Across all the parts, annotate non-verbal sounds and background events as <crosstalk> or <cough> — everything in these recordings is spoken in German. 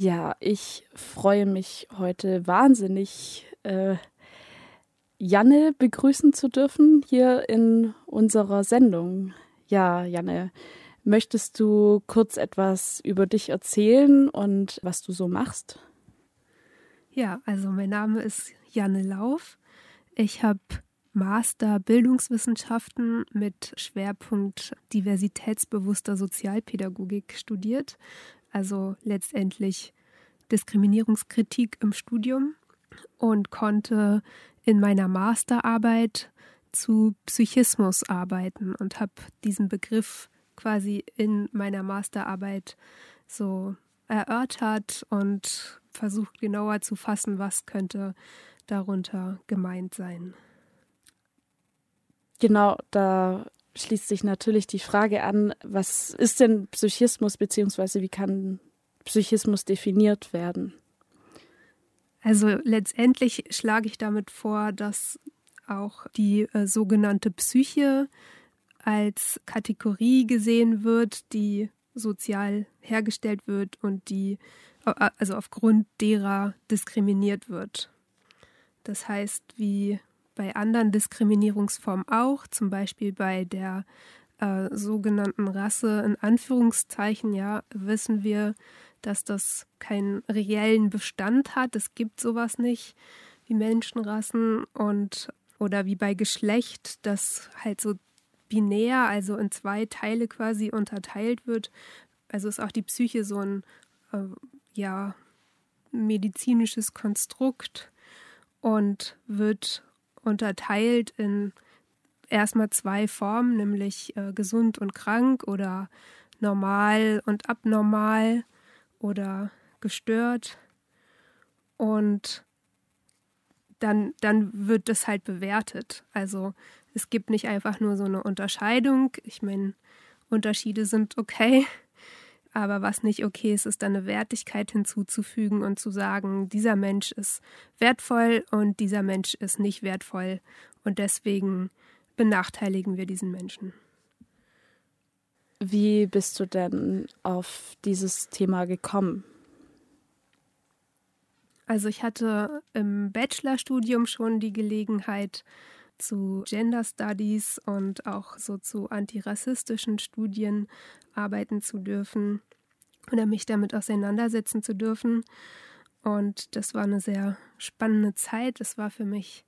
Ja, ich freue mich heute wahnsinnig, äh, Janne begrüßen zu dürfen hier in unserer Sendung. Ja, Janne, möchtest du kurz etwas über dich erzählen und was du so machst? Ja, also mein Name ist Janne Lauf. Ich habe Master Bildungswissenschaften mit Schwerpunkt diversitätsbewusster Sozialpädagogik studiert also letztendlich Diskriminierungskritik im Studium und konnte in meiner Masterarbeit zu Psychismus arbeiten und habe diesen Begriff quasi in meiner Masterarbeit so erörtert und versucht genauer zu fassen, was könnte darunter gemeint sein. Genau, da schließt sich natürlich die Frage an, was ist denn Psychismus beziehungsweise wie kann Psychismus definiert werden? Also letztendlich schlage ich damit vor, dass auch die äh, sogenannte Psyche als Kategorie gesehen wird, die sozial hergestellt wird und die also aufgrund derer diskriminiert wird. Das heißt, wie bei anderen Diskriminierungsformen auch, zum Beispiel bei der äh, sogenannten Rasse in Anführungszeichen, ja, wissen wir, dass das keinen reellen Bestand hat. Es gibt sowas nicht wie Menschenrassen und oder wie bei Geschlecht, das halt so binär, also in zwei Teile quasi unterteilt wird. Also ist auch die Psyche so ein äh, ja medizinisches Konstrukt und wird unterteilt in erstmal zwei Formen, nämlich äh, gesund und krank oder normal und abnormal oder gestört. Und dann, dann wird das halt bewertet. Also es gibt nicht einfach nur so eine Unterscheidung. Ich meine, Unterschiede sind okay, aber was nicht okay ist, ist dann eine Wertigkeit hinzuzufügen und zu sagen, dieser Mensch ist wertvoll und dieser Mensch ist nicht wertvoll. Und deswegen benachteiligen wir diesen Menschen. Wie bist du denn auf dieses Thema gekommen? Also ich hatte im Bachelorstudium schon die Gelegenheit, zu Gender Studies und auch so zu antirassistischen Studien arbeiten zu dürfen oder mich damit auseinandersetzen zu dürfen. Und das war eine sehr spannende Zeit. Es war für mich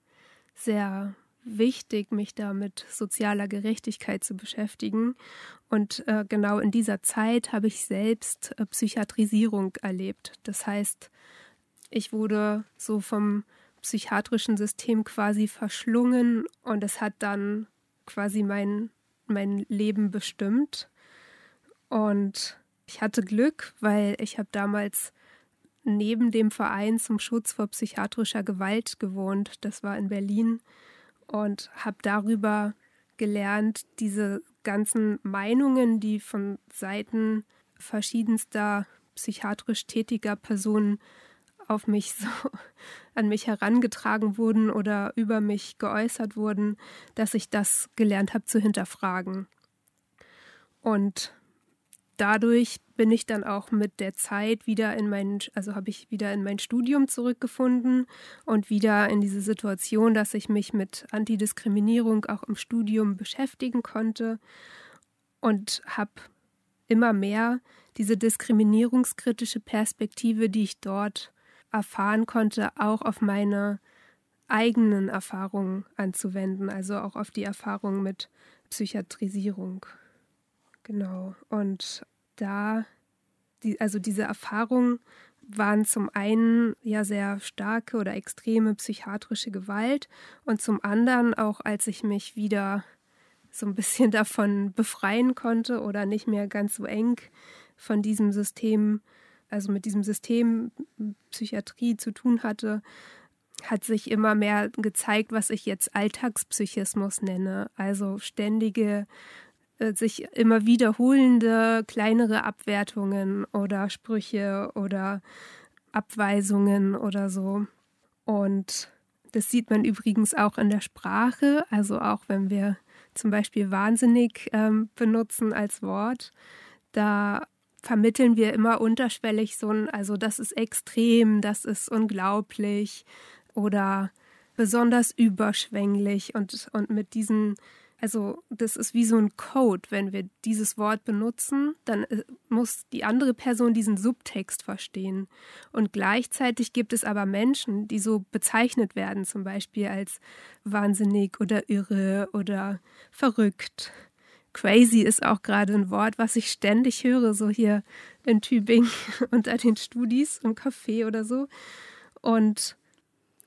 sehr wichtig, mich da mit sozialer Gerechtigkeit zu beschäftigen. Und äh, genau in dieser Zeit habe ich selbst äh, Psychiatrisierung erlebt. Das heißt, ich wurde so vom psychiatrischen System quasi verschlungen und es hat dann quasi mein, mein Leben bestimmt. Und ich hatte Glück, weil ich habe damals neben dem Verein zum Schutz vor psychiatrischer Gewalt gewohnt. Das war in Berlin und habe darüber gelernt, diese ganzen Meinungen, die von Seiten verschiedenster psychiatrisch tätiger Personen auf mich <laughs> so an mich herangetragen wurden oder über mich geäußert wurden, dass ich das gelernt habe zu hinterfragen. Und dadurch bin ich dann auch mit der Zeit wieder in mein, also habe ich wieder in mein Studium zurückgefunden und wieder in diese Situation, dass ich mich mit Antidiskriminierung auch im Studium beschäftigen konnte und habe immer mehr diese diskriminierungskritische Perspektive, die ich dort erfahren konnte, auch auf meine eigenen Erfahrungen anzuwenden, also auch auf die Erfahrung mit Psychiatrisierung. Genau. Und da, die, also diese Erfahrungen waren zum einen ja sehr starke oder extreme psychiatrische Gewalt und zum anderen auch, als ich mich wieder so ein bisschen <laughs> davon befreien konnte oder nicht mehr ganz so eng von diesem System also mit diesem System Psychiatrie zu tun hatte, hat sich immer mehr gezeigt, was ich jetzt Alltagspsychismus nenne. Also ständige, sich immer wiederholende kleinere Abwertungen oder Sprüche oder Abweisungen oder so. Und das sieht man übrigens auch in der Sprache, also auch wenn wir zum Beispiel wahnsinnig ähm, benutzen als Wort, da vermitteln wir immer unterschwellig so ein, also das ist extrem, das ist unglaublich oder besonders überschwänglich und, und mit diesen also das ist wie so ein Code. Wenn wir dieses Wort benutzen, dann äh, muss die andere Person diesen Subtext verstehen. Und gleichzeitig gibt es aber Menschen, die so bezeichnet werden, zum Beispiel als wahnsinnig oder irre oder verrückt. Crazy ist auch gerade ein Wort, was ich ständig höre, so hier in Tübingen <laughs> unter den Studis im Café oder so. Und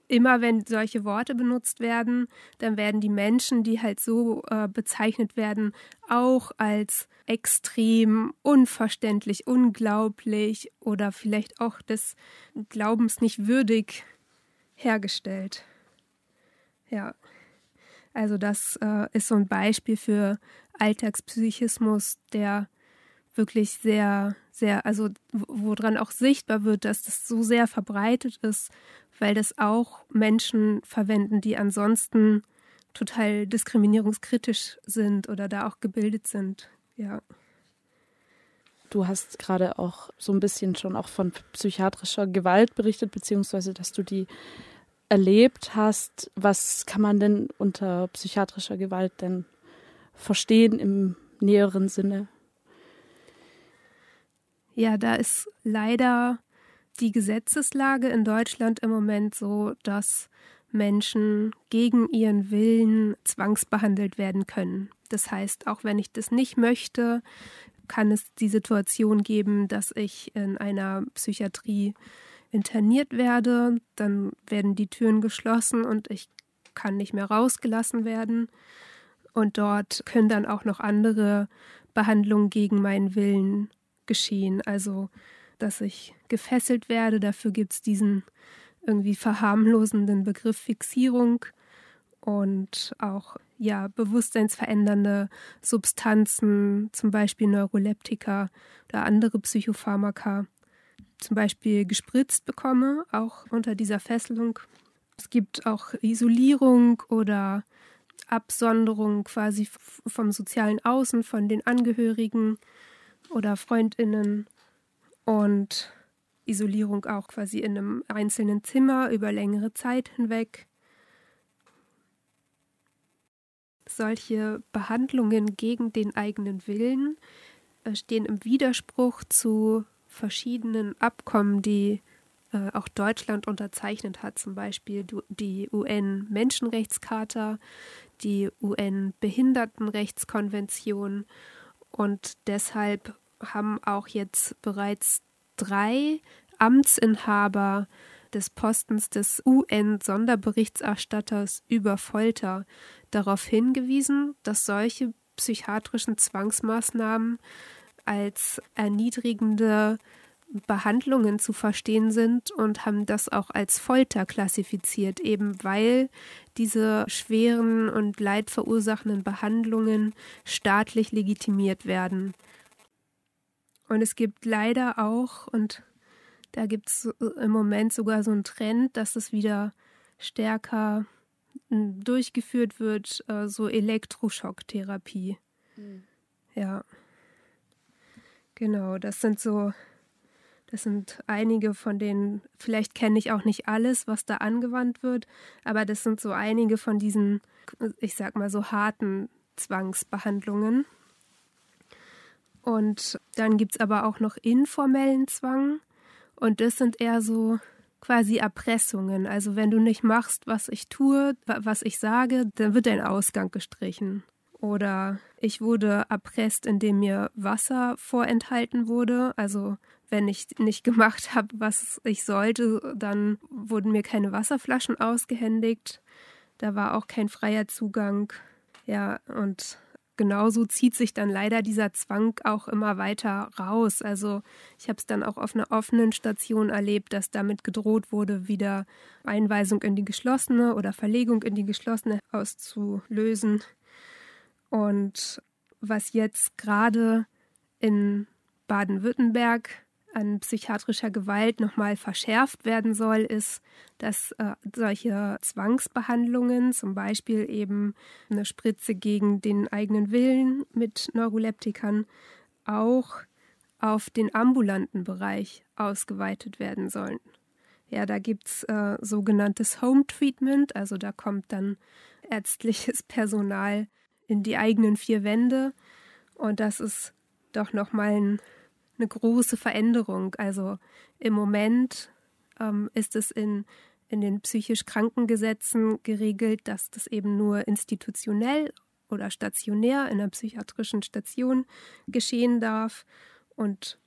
immer wenn solche Worte benutzt werden, dann werden die Menschen, die halt so äh, bezeichnet werden, auch als extrem, unverständlich, unglaublich oder vielleicht auch des Glaubens nicht würdig hergestellt. Ja, also das äh, ist so ein Beispiel für Alltagspsychismus, der wirklich sehr, sehr, also woran auch sichtbar wird, dass das so sehr verbreitet ist, weil das auch Menschen verwenden, die ansonsten total diskriminierungskritisch sind oder da auch gebildet sind. Ja. Du hast gerade auch so ein bisschen schon auch von psychiatrischer Gewalt berichtet, beziehungsweise dass du die erlebt hast. Was kann man denn unter psychiatrischer Gewalt denn verstehen im näheren Sinne? Ja, da ist leider die Gesetzeslage in Deutschland im Moment so, dass Menschen gegen ihren Willen zwangsbehandelt werden können. Das heißt, auch wenn ich das nicht möchte, kann es die Situation geben, dass ich in einer Psychiatrie interniert werde, dann werden die Türen geschlossen und ich kann nicht mehr rausgelassen werden. Und dort können dann auch noch andere Behandlungen gegen meinen Willen geschehen. Also, dass ich gefesselt werde, dafür gibt es diesen irgendwie verharmlosenden Begriff Fixierung und auch ja bewusstseinsverändernde Substanzen, zum Beispiel Neuroleptika oder andere Psychopharmaka, zum Beispiel gespritzt bekomme, auch unter dieser Fesselung. Es gibt auch Isolierung oder Absonderung quasi vom sozialen Außen, von den Angehörigen oder Freundinnen und Isolierung auch quasi in einem einzelnen Zimmer über längere Zeit hinweg. Solche Behandlungen gegen den eigenen Willen äh, stehen im Widerspruch zu verschiedenen Abkommen, die äh, auch Deutschland unterzeichnet hat, zum Beispiel die UN-Menschenrechtscharta, die UN-Behindertenrechtskonvention und deshalb haben auch jetzt bereits drei Amtsinhaber des Postens des UN-Sonderberichterstatters über Folter darauf hingewiesen, dass solche psychiatrischen Zwangsmaßnahmen als erniedrigende Behandlungen zu verstehen sind und haben das auch als Folter klassifiziert, eben weil diese schweren und leidverursachenden Behandlungen staatlich legitimiert werden. Und es gibt leider auch, und da gibt es im Moment sogar so einen Trend, dass es wieder stärker hm, durchgeführt wird, äh, so Elektroschocktherapie. Mhm. Ja. Genau, das sind so, das sind einige von denen, vielleicht kenne ich auch nicht alles, was da angewandt wird, aber das sind so einige von diesen, ich sag mal so harten Zwangsbehandlungen. Und dann gibt es aber auch noch informellen Zwang. Und das sind eher so quasi Erpressungen. Also wenn du nicht machst, was ich tue, was ich sage, dann wird dein Ausgang gestrichen. Oder ich wurde erpresst, indem mir Wasser vorenthalten wurde. Also wenn ich nicht gemacht habe, was ich sollte, dann wurden mir keine Wasserflaschen ausgehändigt. Da war auch kein freier Zugang. Ja, und genauso zieht sich dann leider dieser Zwang auch immer weiter raus. Also ich habe es dann auch auf einer offenen Station erlebt, dass damit gedroht wurde, wieder Einweisung in die geschlossene oder Verlegung in die geschlossene auszulösen. Und was jetzt gerade in Baden-Württemberg an psychiatrischer Gewalt nochmal verschärft werden soll, ist, dass äh, solche Zwangsbehandlungen, zum Beispiel eben eine Spritze gegen den eigenen Willen mit Neuroleptikern, auch auf den ambulanten Bereich ausgeweitet werden sollen. Ja, da gibt es äh, sogenanntes Home Treatment, also da kommt dann ärztliches <laughs> Personal in die eigenen vier Wände und das ist doch nochmal ein, eine große Veränderung. Also im Moment ähm, ist es in, in den psychisch Krankengesetzen geregelt, dass das eben nur institutionell oder stationär in einer psychiatrischen Station geschehen darf. Und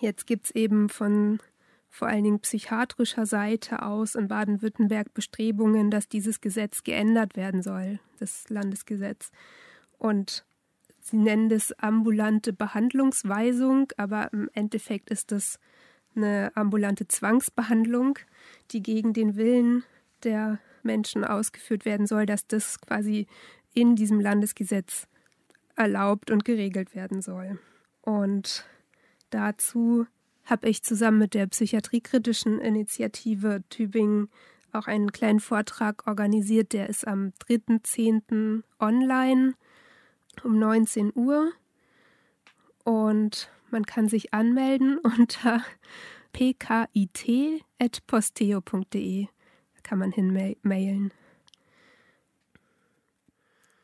jetzt gibt es eben von vor allen Dingen psychiatrischer Seite aus in Baden-Württemberg Bestrebungen, dass dieses Gesetz geändert werden soll, das Landesgesetz. Und sie nennen das ambulante Behandlungsweisung, aber im Endeffekt ist das eine ambulante Zwangsbehandlung, die gegen den Willen der Menschen ausgeführt werden soll, dass das quasi in diesem Landesgesetz erlaubt und geregelt werden soll. Und dazu habe ich zusammen mit der psychiatriekritischen Initiative Tübingen auch einen kleinen Vortrag organisiert. Der ist am 3.10. online um 19 Uhr. Und man kann sich anmelden <laughs> unter pkit.posteo.de. Da kann man hinmailen.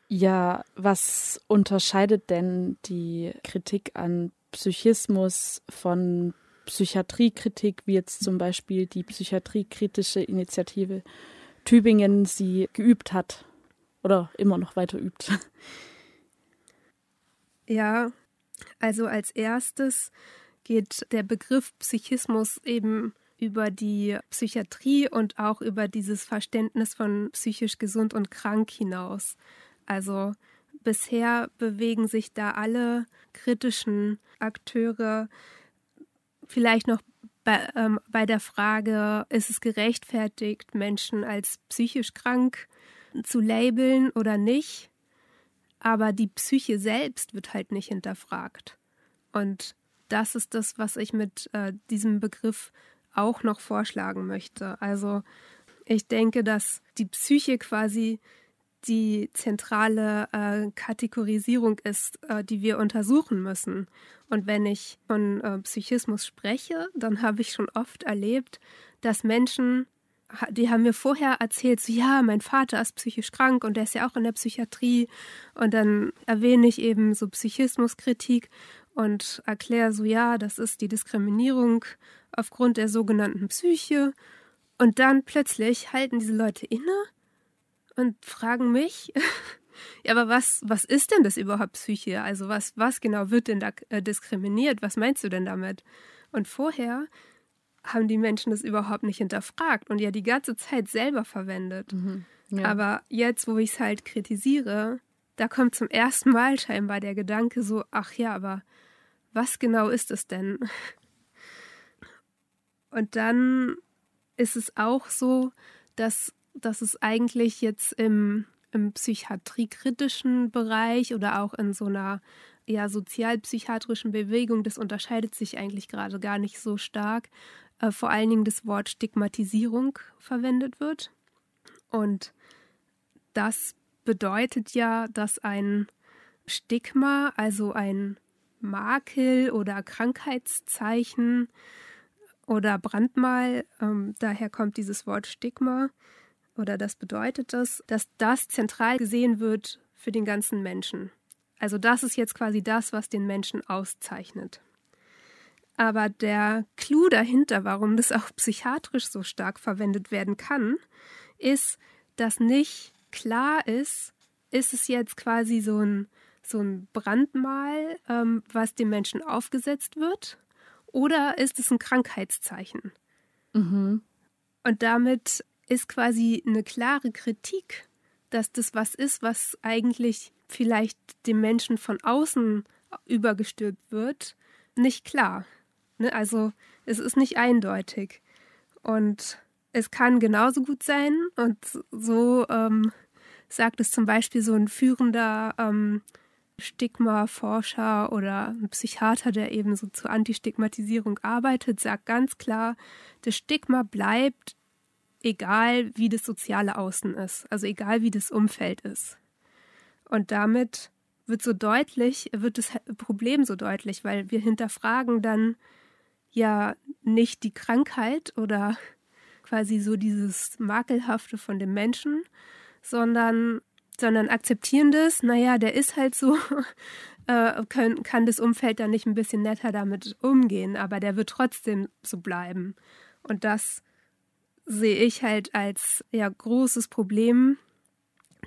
Ja, was unterscheidet denn die Kritik an Psychismus von Psychiatriekritik, wie jetzt zum Beispiel die psychiatriekritische Initiative Tübingen sie geübt hat oder immer noch weiter übt? <laughs> Ja, also als erstes geht der Begriff Psychismus eben über die Psychiatrie und auch über dieses Verständnis von psychisch gesund und krank hinaus. Also bisher bewegen sich da alle kritischen Akteure vielleicht noch bei, ähm, bei der Frage, ist es gerechtfertigt, Menschen als psychisch krank zu labeln oder nicht? Aber die Psyche selbst wird halt nicht hinterfragt. Und das ist das, was ich mit äh, diesem Begriff auch noch vorschlagen möchte. Also ich denke, dass die Psyche quasi die zentrale äh, Kategorisierung ist, äh, die wir untersuchen müssen. Und wenn ich von äh, Psychismus spreche, dann habe ich schon oft erlebt, dass Menschen, die haben mir vorher erzählt, so ja, mein Vater ist psychisch krank und der ist ja auch in der Psychiatrie. Und dann erwähne ich eben so Psychismuskritik und erkläre so, ja, das ist die Diskriminierung aufgrund der sogenannten Psyche. Und dann plötzlich halten diese Leute inne und fragen mich, <laughs> ja, aber was, was ist denn das überhaupt Psyche? Also was, was genau wird denn da äh, diskriminiert? Was meinst du denn damit? Und vorher haben die Menschen das überhaupt nicht hinterfragt und ja die ganze Zeit selber verwendet. Mhm, ja. Aber jetzt, wo ich es halt kritisiere, da kommt zum ersten Mal scheinbar der Gedanke so, ach ja, aber was genau ist es denn? <laughs> Und dann ist es auch so, dass dass es eigentlich jetzt im, im psychiatriekritischen Bereich oder auch in so einer eher sozialpsychiatrischen Bewegung, das unterscheidet sich eigentlich gerade gar nicht so stark, äh, vor allen Dingen das Wort Stigmatisierung verwendet wird. Und das bedeutet ja, dass ein Stigma, also ein Makel oder Krankheitszeichen oder Brandmal, ähm, daher kommt dieses Wort Stigma, oder das bedeutet das, dass das zentral gesehen wird für den ganzen Menschen. Also das ist jetzt quasi das, was den Menschen auszeichnet. Aber der Clou dahinter, warum das auch psychiatrisch so stark verwendet werden kann, ist, dass nicht klar ist, ist es jetzt quasi so ein, so ein Brandmal, ähm, was dem Menschen aufgesetzt wird, oder ist es ein Krankheitszeichen? Mhm. Und damit ist quasi eine klare Kritik, dass das was ist, was eigentlich vielleicht dem Menschen von außen übergestülpt wird, nicht klar. Ne? Also es ist nicht eindeutig. Und es kann genauso gut sein, und so ähm, sagt es zum Beispiel so ein führender ähm, Stigma-Forscher oder ein Psychiater, der eben so zur Antistigmatisierung arbeitet, sagt ganz klar, das Stigma bleibt egal wie das soziale Außen ist, also egal wie das Umfeld ist. Und damit wird so deutlich, wird das Problem so deutlich, weil wir hinterfragen dann ja nicht die Krankheit oder <laughs> quasi so dieses Makelhafte von dem Menschen, sondern, sondern akzeptieren das, naja, der ist halt so, <laughs> äh, können, kann das Umfeld dann nicht ein bisschen netter damit umgehen, aber der wird trotzdem so bleiben. Und das sehe ich halt als ja großes Problem.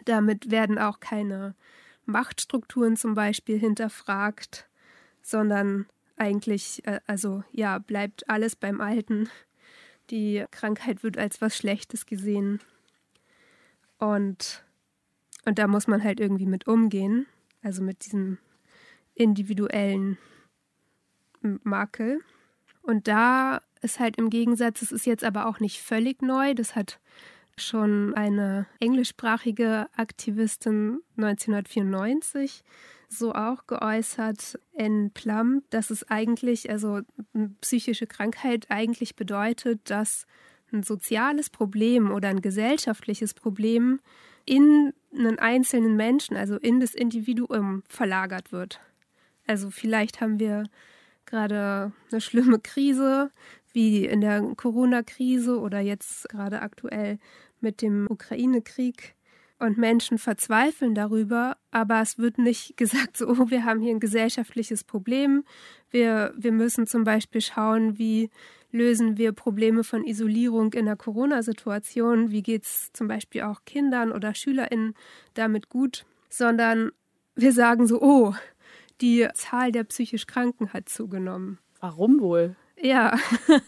Damit werden auch keine Machtstrukturen zum Beispiel hinterfragt, sondern eigentlich, äh, also ja, bleibt alles beim Alten. Die Krankheit wird als was Schlechtes gesehen. Und, und da muss man halt irgendwie mit umgehen, also mit diesem individuellen Makel. Und da ist halt im Gegensatz, es ist jetzt aber auch nicht völlig neu, das hat schon eine englischsprachige Aktivistin 1994 so auch geäußert in Plum, dass es eigentlich, also psychische Krankheit eigentlich bedeutet, dass ein soziales Problem oder ein gesellschaftliches Problem in einen einzelnen Menschen, also in das Individuum verlagert wird. Also vielleicht haben wir gerade eine schlimme Krise, wie in der Corona-Krise oder jetzt gerade aktuell mit dem Ukraine-Krieg. Und Menschen verzweifeln darüber, aber es wird nicht <laughs> gesagt, so, oh, wir haben hier ein gesellschaftliches Problem. Wir, wir müssen zum Beispiel schauen, wie lösen wir Probleme von Isolierung in der Corona-Situation, wie geht es zum Beispiel auch Kindern oder SchülerInnen damit gut, sondern wir sagen so, oh, die Zahl der psychisch Kranken hat zugenommen. Warum wohl? Ja. <laughs>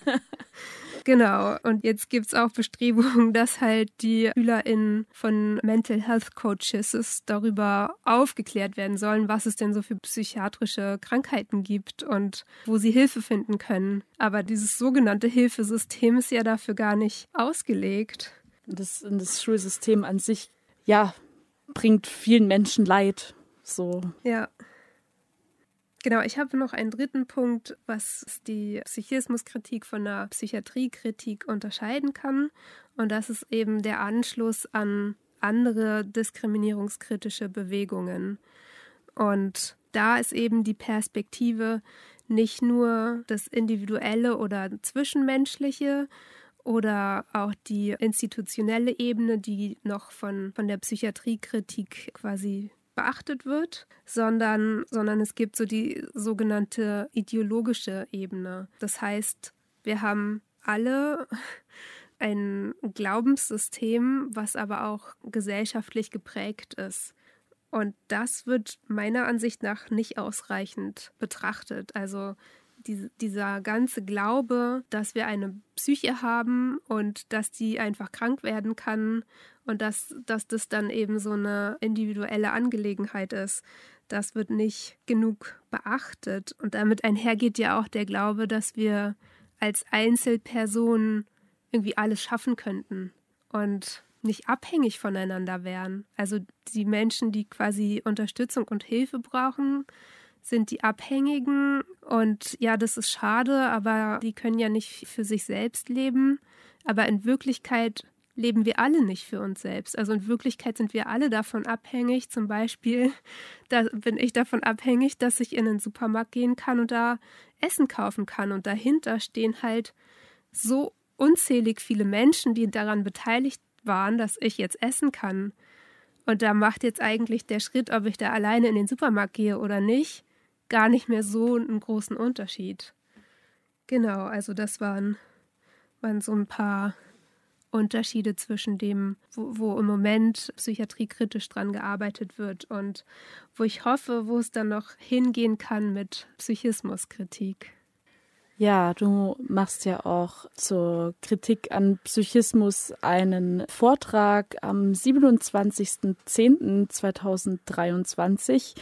Genau. Und jetzt gibt es auch Bestrebungen, <laughs> dass halt die SchülerInnen von Mental Health Coaches darüber aufgeklärt werden sollen, was es denn so für psychiatrische Krankheiten gibt und wo sie Hilfe finden können. Aber dieses sogenannte Hilfesystem ist ja dafür gar nicht ausgelegt. Das, das Schulsystem an sich, ja, bringt vielen Menschen Leid. So. Ja. Genau, ich habe noch einen dritten Punkt, was die Psychismuskritik von der Psychiatriekritik unterscheiden kann. Und das ist eben der Anschluss an andere diskriminierungskritische Bewegungen. Und da ist eben die Perspektive nicht nur das Individuelle oder Zwischenmenschliche oder auch die institutionelle Ebene, die noch von, von der Psychiatriekritik quasi beachtet wird, sondern, sondern es gibt so die sogenannte ideologische Ebene. Das heißt, wir haben alle <laughs> ein Glaubenssystem, was aber auch gesellschaftlich geprägt ist. Und das wird meiner Ansicht nach nicht ausreichend betrachtet. Also die, dieser ganze Glaube, dass wir eine Psyche haben und dass die einfach krank werden kann und dass, dass das dann eben so eine individuelle Angelegenheit ist, das wird nicht genug beachtet. Und damit einhergeht ja auch der Glaube, dass wir als Einzelpersonen irgendwie alles schaffen könnten und nicht abhängig voneinander wären. Also die Menschen, die quasi Unterstützung und Hilfe brauchen, sind die Abhängigen. Und ja, das ist schade, aber die können ja nicht für sich selbst leben. Aber in Wirklichkeit leben wir alle nicht für uns selbst. Also in Wirklichkeit sind wir alle davon abhängig. Zum Beispiel, <laughs> da bin ich davon abhängig, dass ich in den Supermarkt gehen kann und da Essen kaufen kann. Und dahinter stehen halt so unzählig viele Menschen, die daran beteiligt waren, dass ich jetzt essen kann. Und da macht jetzt eigentlich der Schritt, ob ich da alleine in den Supermarkt gehe oder nicht, gar nicht mehr so einen großen Unterschied. Genau, also das waren, waren so ein paar Unterschiede zwischen dem, wo, wo im Moment psychiatriekritisch dran gearbeitet wird und wo ich hoffe, wo es dann noch hingehen kann mit Psychismuskritik. Ja, du machst ja auch zur Kritik an Psychismus einen Vortrag am 27.10.2023.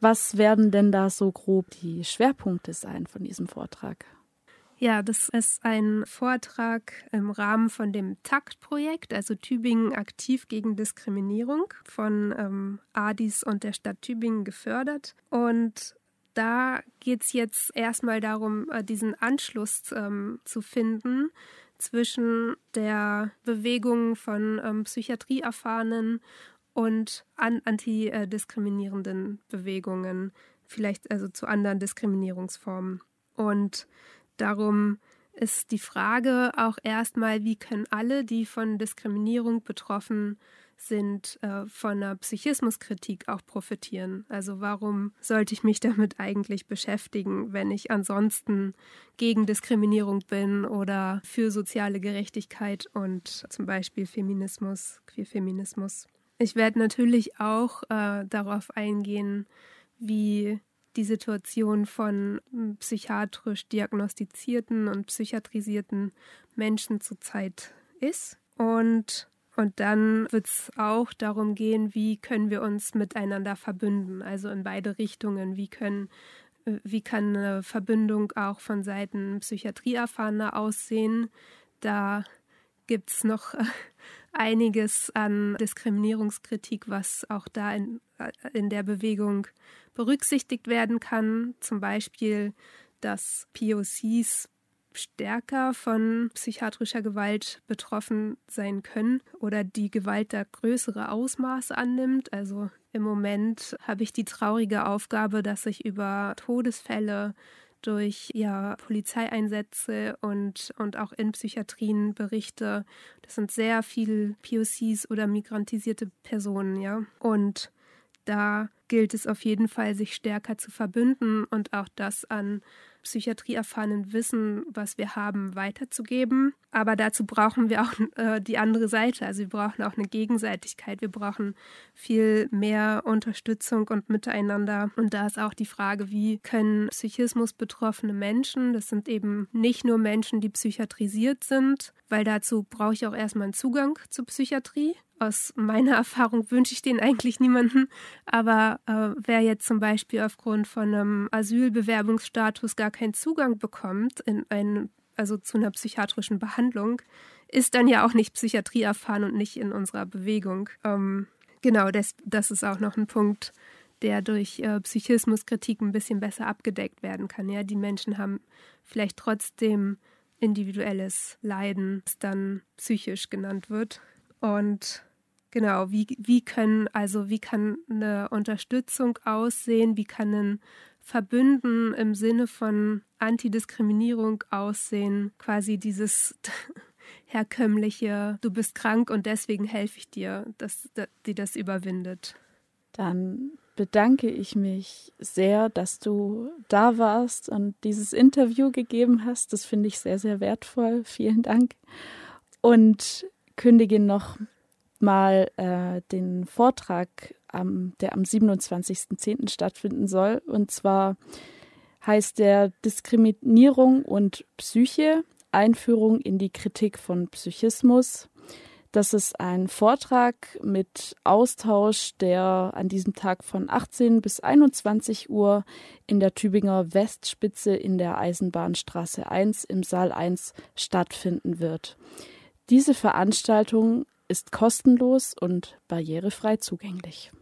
Was werden denn da so grob die Schwerpunkte sein von diesem Vortrag? Ja, das ist ein Vortrag im Rahmen von dem TAKT-Projekt, also Tübingen aktiv gegen Diskriminierung von ähm, ADIS und der Stadt Tübingen gefördert. Und da geht es jetzt erstmal darum, äh, diesen Anschluss ähm, zu finden zwischen der Bewegung von ähm, Psychiatrieerfahrenen und an antidiskriminierenden Bewegungen, vielleicht also zu anderen Diskriminierungsformen. Und darum ist die Frage auch erstmal, wie können alle, die von Diskriminierung betroffen sind, äh, von einer Psychismuskritik auch profitieren. Also warum sollte ich mich damit eigentlich beschäftigen, wenn ich ansonsten gegen Diskriminierung bin oder für soziale Gerechtigkeit und zum Beispiel Feminismus, Queerfeminismus. Ich werde natürlich auch äh, darauf eingehen, wie die Situation von psychiatrisch diagnostizierten und psychiatrisierten Menschen zurzeit ist. Und, und dann wird es auch darum gehen, wie können wir uns miteinander verbünden, also in beide Richtungen. Wie können wie kann eine Verbindung auch von Seiten Psychiatrieerfahrener aussehen? Da gibt es noch <laughs> einiges an Diskriminierungskritik, was auch da in, in der Bewegung berücksichtigt werden kann. Zum Beispiel, dass POCs stärker von psychiatrischer Gewalt betroffen sein können oder die Gewalt da größere Ausmaße annimmt. Also im Moment habe ich die traurige Aufgabe, dass ich über Todesfälle durch ja, Polizeieinsätze und, und auch in Psychiatrien berichte. Das sind sehr viele POCs oder migrantisierte Personen, ja. Und da gilt es auf jeden Fall, sich stärker zu verbünden und auch das an psychiatrieerfahrenen Wissen, was wir haben, weiterzugeben. Aber dazu brauchen wir auch <laughs> äh, die andere Seite. Also wir brauchen auch eine Gegenseitigkeit. Wir brauchen viel mehr Unterstützung und Miteinander. Und da ist auch die Frage, wie können Psychismus betroffene Menschen, das sind eben nicht nur Menschen, die psychiatrisiert sind, weil dazu brauche ich auch erstmal einen Zugang zur Psychiatrie aus meiner Erfahrung wünsche ich den eigentlich niemanden. Aber äh, wer jetzt zum Beispiel aufgrund von einem Asylbewerbungsstatus gar keinen Zugang bekommt in einen, also zu einer psychiatrischen Behandlung, ist dann ja auch nicht Psychiatrie erfahren und nicht in unserer Bewegung. Ähm, genau, das, das ist auch noch ein Punkt, der durch äh, Psychismuskritik ein bisschen besser abgedeckt werden kann. Ja, die Menschen haben vielleicht trotzdem individuelles Leiden, das dann psychisch genannt wird. Und Genau, wie, wie können, also wie kann eine Unterstützung aussehen, wie kann ein Verbünden im Sinne von Antidiskriminierung aussehen, quasi dieses <laughs> herkömmliche, du bist krank und deswegen helfe ich dir, dass, dass die das überwindet. Dann bedanke ich mich sehr, dass du da warst und dieses Interview gegeben hast. Das finde ich sehr, sehr wertvoll. Vielen Dank. Und kündige noch mal äh, den Vortrag, ähm, der am 27.10. stattfinden soll. Und zwar heißt der Diskriminierung und Psyche, Einführung in die Kritik von Psychismus. Das ist ein Vortrag mit Austausch, der an diesem Tag von 18 bis 21 Uhr in der Tübinger Westspitze in der Eisenbahnstraße 1 im Saal 1 stattfinden wird. Diese Veranstaltung ist kostenlos und barrierefrei zugänglich.